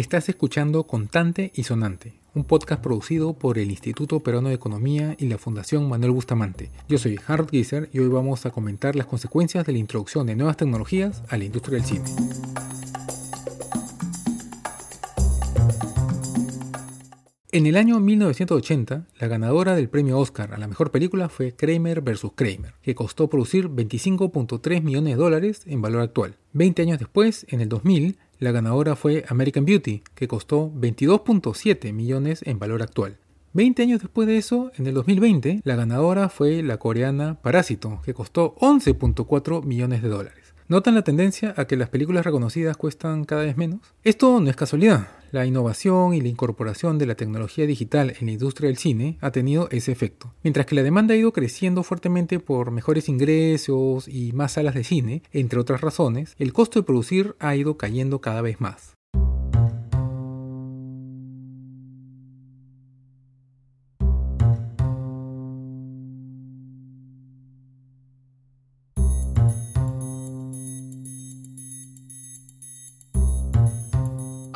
Estás escuchando Contante y Sonante, un podcast producido por el Instituto Peruano de Economía y la Fundación Manuel Bustamante. Yo soy Harold Gieser y hoy vamos a comentar las consecuencias de la introducción de nuevas tecnologías a la industria del cine. En el año 1980, la ganadora del premio Oscar a la mejor película fue Kramer vs. Kramer, que costó producir 25.3 millones de dólares en valor actual. Veinte años después, en el 2000, la ganadora fue American Beauty, que costó 22.7 millones en valor actual. Veinte años después de eso, en el 2020, la ganadora fue la coreana Parásito, que costó 11.4 millones de dólares. ¿Notan la tendencia a que las películas reconocidas cuestan cada vez menos? Esto no es casualidad. La innovación y la incorporación de la tecnología digital en la industria del cine ha tenido ese efecto. Mientras que la demanda ha ido creciendo fuertemente por mejores ingresos y más salas de cine, entre otras razones, el costo de producir ha ido cayendo cada vez más.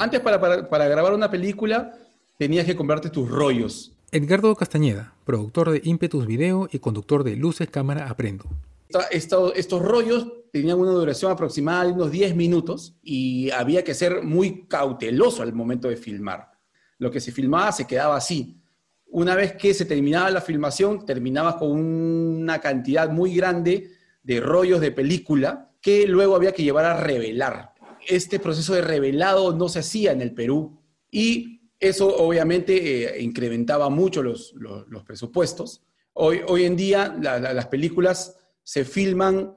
Antes para, grabar una película tenías que comprarte tus rollos. Edgardo Castañeda, productor de Impetus Video y conductor de Luces Cámara Aprendo. estos rollos tenían una duración aproximada de unos 10 minutos y había que ser muy cauteloso al momento de filmar. Lo que se filmaba se quedaba así. Una vez que se terminaba la filmación, terminabas con una cantidad muy grande de rollos de película que luego había que llevar a revelar este proceso de revelado no se hacía en el Perú y eso obviamente eh, incrementaba mucho los, presupuestos. Hoy, hoy, en día las películas se filman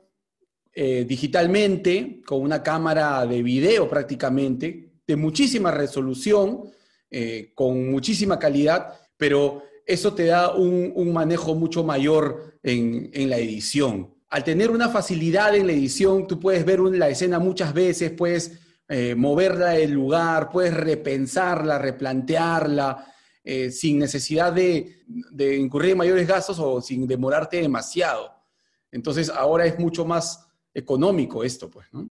eh, digitalmente con una cámara de video prácticamente, de muchísima resolución, eh, con muchísima calidad, pero eso te da un, manejo mucho mayor en, en la edición al tener una facilidad en la edición, tú puedes ver la escena muchas veces, puedes eh, moverla del lugar, puedes repensarla, replantearla, eh, sin necesidad de, de, incurrir en mayores gastos o sin demorarte demasiado. Entonces ahora es mucho más económico esto, pues, ¿no?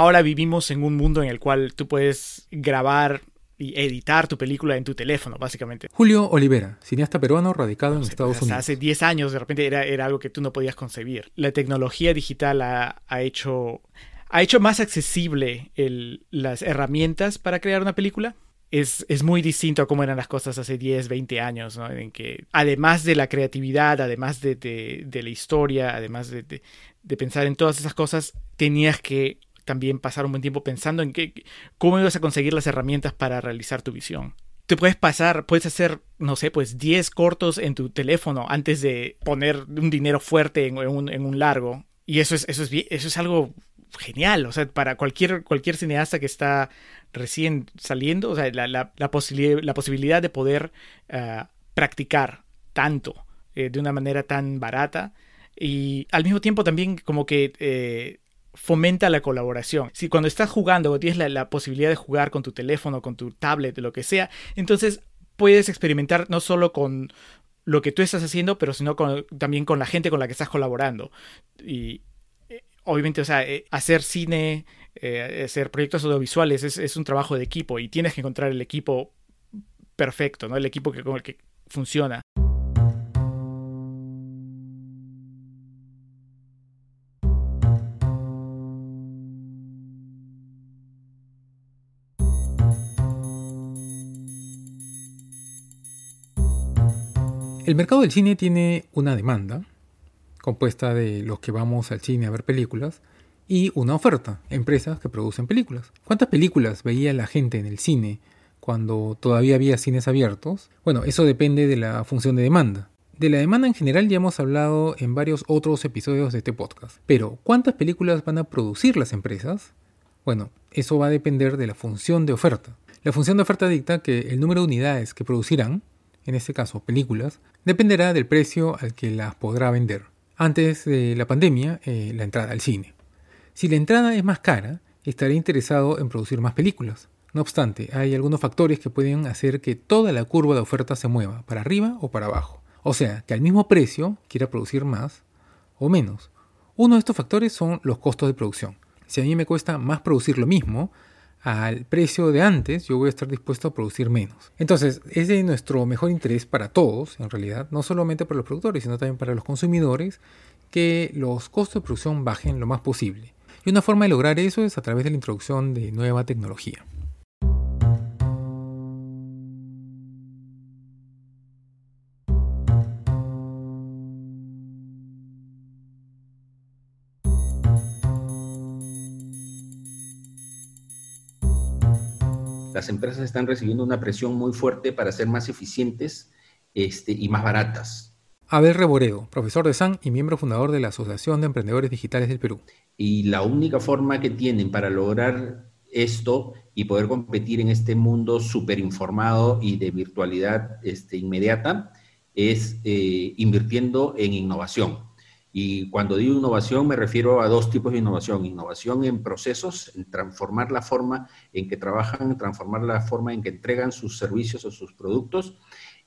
Ahora vivimos en un mundo en el cual tú puedes grabar y editar tu película en tu teléfono, básicamente. Julio Olivera, cineasta peruano radicado en Estados Unidos. Hace 10 años de repente era, era, algo que tú no podías concebir. La tecnología digital ha, hecho, ha hecho más accesible las herramientas para crear una película. Es, es, muy distinto a cómo eran las cosas hace 10, 20 años, ¿no? En que además de la creatividad, además de, de, la historia, además de, de pensar en todas esas cosas, tenías que también pasar un buen tiempo pensando en qué, cómo ibas a conseguir las herramientas para realizar tu visión. Te puedes pasar, puedes hacer, no sé, pues 10 cortos en tu teléfono antes de poner un dinero fuerte en, un, largo. Y eso es, eso, es, eso es algo genial. O sea, para cualquier, cualquier cineasta que está recién saliendo, o sea, la, la, la, posibilidad de poder ah, practicar tanto eh, de una manera tan barata y al mismo tiempo también como que eh, fomenta la colaboración. Si cuando estás jugando o tienes la, posibilidad de jugar con tu teléfono, con tu tablet, lo que sea, entonces puedes experimentar no solo con lo que tú estás haciendo, pero sino también con la gente con la que estás colaborando. Y eh, obviamente, o sea, eh, hacer cine, eh, hacer proyectos audiovisuales es, es, un trabajo de equipo y tienes que encontrar el equipo perfecto, ¿no? El equipo que, con el que funciona. El mercado del cine tiene una demanda, compuesta de los que vamos al cine a ver películas, y una oferta, empresas que producen películas. ¿Cuántas películas veía la gente en el cine cuando todavía había cines abiertos? Bueno, eso depende de la función de demanda. De la demanda en general ya hemos hablado en varios otros episodios de este podcast. Pero, ¿cuántas películas van a producir las empresas? Bueno, eso va a depender de la función de oferta. La función de oferta dicta que el número de unidades que producirán en este caso películas, dependerá del precio al que las podrá vender. Antes de la pandemia, eh, la entrada al cine. Si la entrada es más cara, estaré interesado en producir más películas. No obstante, hay algunos factores que pueden hacer que toda la curva de oferta se mueva, para arriba o para abajo. O sea, que al mismo precio quiera producir más o menos. Uno de estos factores son los costos de producción. Si a mí me cuesta más producir lo mismo, al precio de antes, yo voy a estar dispuesto a producir menos. Entonces, es de nuestro mejor interés para todos, en realidad, no solamente para los productores, sino también para los consumidores, que los costos de producción bajen lo más posible. Y una forma de lograr eso es a través de la introducción de nueva tecnología. Las empresas están recibiendo una presión muy fuerte para ser más eficientes este, y más baratas. Abel Reboredo, profesor de SAN y miembro fundador de la Asociación de Emprendedores Digitales del Perú. Y la única forma que tienen para lograr esto y poder competir en este mundo súper informado y de virtualidad este, inmediata es eh, invirtiendo en innovación. Y cuando digo innovación me refiero a dos tipos de innovación. Innovación en procesos, en transformar la forma en que trabajan, transformar la forma en que entregan sus servicios o sus productos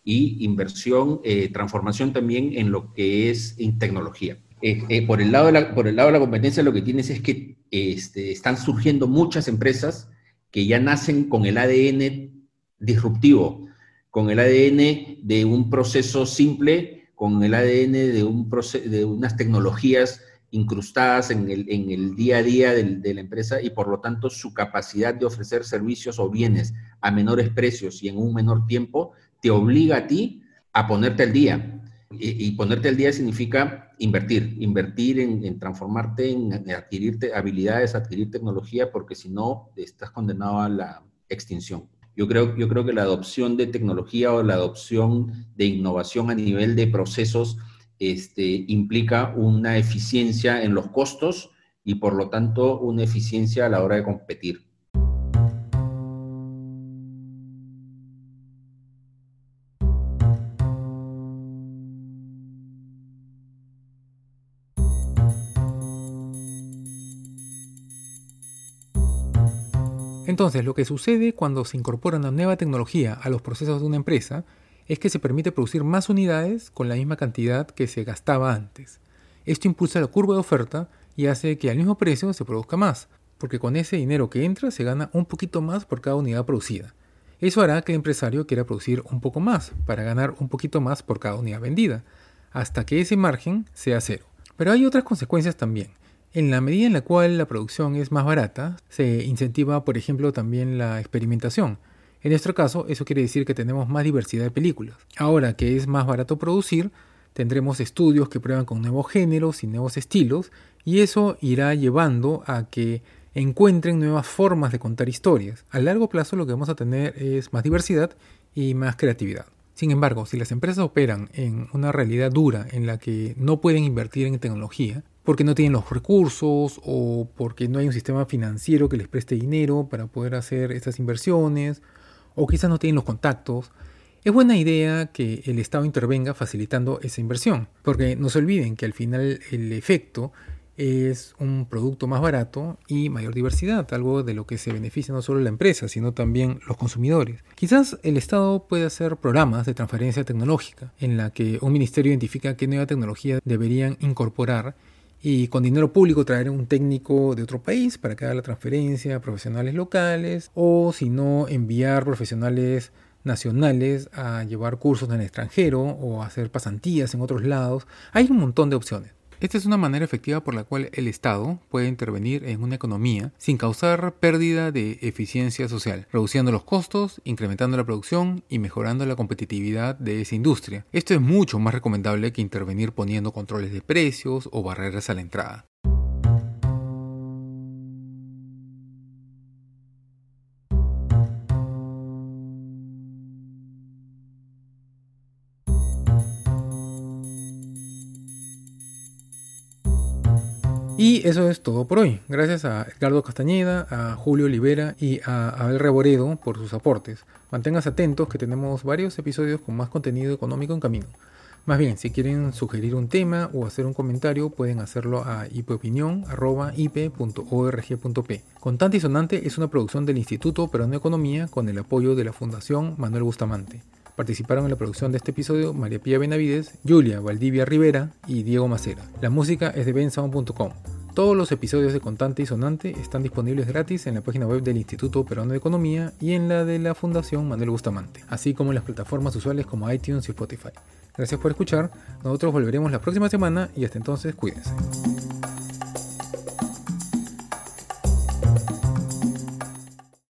y inversión, eh, transformación también en lo que es en tecnología. Eh, eh, por, el lado de la, por el lado de la competencia lo que tienes es que este, están surgiendo muchas empresas que ya nacen con el ADN disruptivo, con el ADN de un proceso simple con el ADN de, un de unas tecnologías incrustadas en el, en el día a día de, la empresa y por lo tanto su capacidad de ofrecer servicios o bienes a menores precios y en un menor tiempo te obliga a ti a ponerte al día. Y, ponerte al día significa invertir, invertir en, en transformarte, en, adquirir habilidades, adquirir tecnología, porque si no, estás condenado a la extinción. Yo creo, yo creo que la adopción de tecnología o la adopción de innovación a nivel de procesos este, implica una eficiencia en los costos y por lo tanto una eficiencia a la hora de competir. Entonces, lo que sucede cuando se incorpora una nueva tecnología a los procesos de una empresa es que se permite producir más unidades con la misma cantidad que se gastaba antes. Esto impulsa la curva de oferta y hace que al mismo precio se produzca más, porque con ese dinero que entra se gana un poquito más por cada unidad producida. Eso hará que el empresario quiera producir un poco más para ganar un poquito más por cada unidad vendida, hasta que ese margen sea cero. Pero hay otras consecuencias también. En la medida en la cual la producción es más barata, se incentiva, por ejemplo, también la experimentación. En nuestro caso, eso quiere decir que tenemos más diversidad de películas. Ahora que es más barato producir, tendremos estudios que prueban con nuevos géneros y nuevos estilos, y eso irá llevando a que encuentren nuevas formas de contar historias. A largo plazo lo que vamos a tener es más diversidad y más creatividad. Sin embargo, si las empresas operan en una realidad dura en la que no pueden invertir en tecnología, porque no tienen los recursos o porque no hay un sistema financiero que les preste dinero para poder hacer estas inversiones o quizás no tienen los contactos, es buena idea que el Estado intervenga facilitando esa inversión, porque no se olviden que al final el efecto es un producto más barato y mayor diversidad, algo de lo que se beneficia no solo la empresa, sino también los consumidores. Quizás el Estado puede hacer programas de transferencia tecnológica, en la que un ministerio identifica qué nueva tecnología deberían incorporar y con dinero público traer un técnico de otro país para que haga la transferencia a profesionales locales o si no enviar profesionales nacionales a llevar cursos en el extranjero o hacer pasantías en otros lados. Hay un montón de opciones. Esta es una manera efectiva por la cual el Estado puede intervenir en una economía sin causar pérdida de eficiencia social, reduciendo los costos, incrementando la producción y mejorando la competitividad de esa industria. Esto es mucho más recomendable que intervenir poniendo controles de precios o barreras a la entrada. Y eso es todo por hoy. Gracias a Edgardo Castañeda, a Julio Olivera y a Abel Reboredo por sus aportes. Manténganse atentos que tenemos varios episodios con más contenido económico en camino. Más bien, si quieren sugerir un tema o hacer un comentario, pueden hacerlo a ipopinión.ip.org.p. Contante y Sonante es una producción del Instituto Peruano de Economía con el apoyo de la Fundación Manuel Bustamante. Participaron en la producción de este episodio María Pía Benavides, Julia Valdivia Rivera y Diego Macera. La música es de bensound.com. Todos los episodios de Contante y Sonante están disponibles gratis en la página web del Instituto Peruano de Economía y en la de la Fundación Manuel Bustamante, así como en las plataformas usuales como iTunes y Spotify. Gracias por escuchar, nosotros volveremos la próxima semana y hasta entonces cuídense.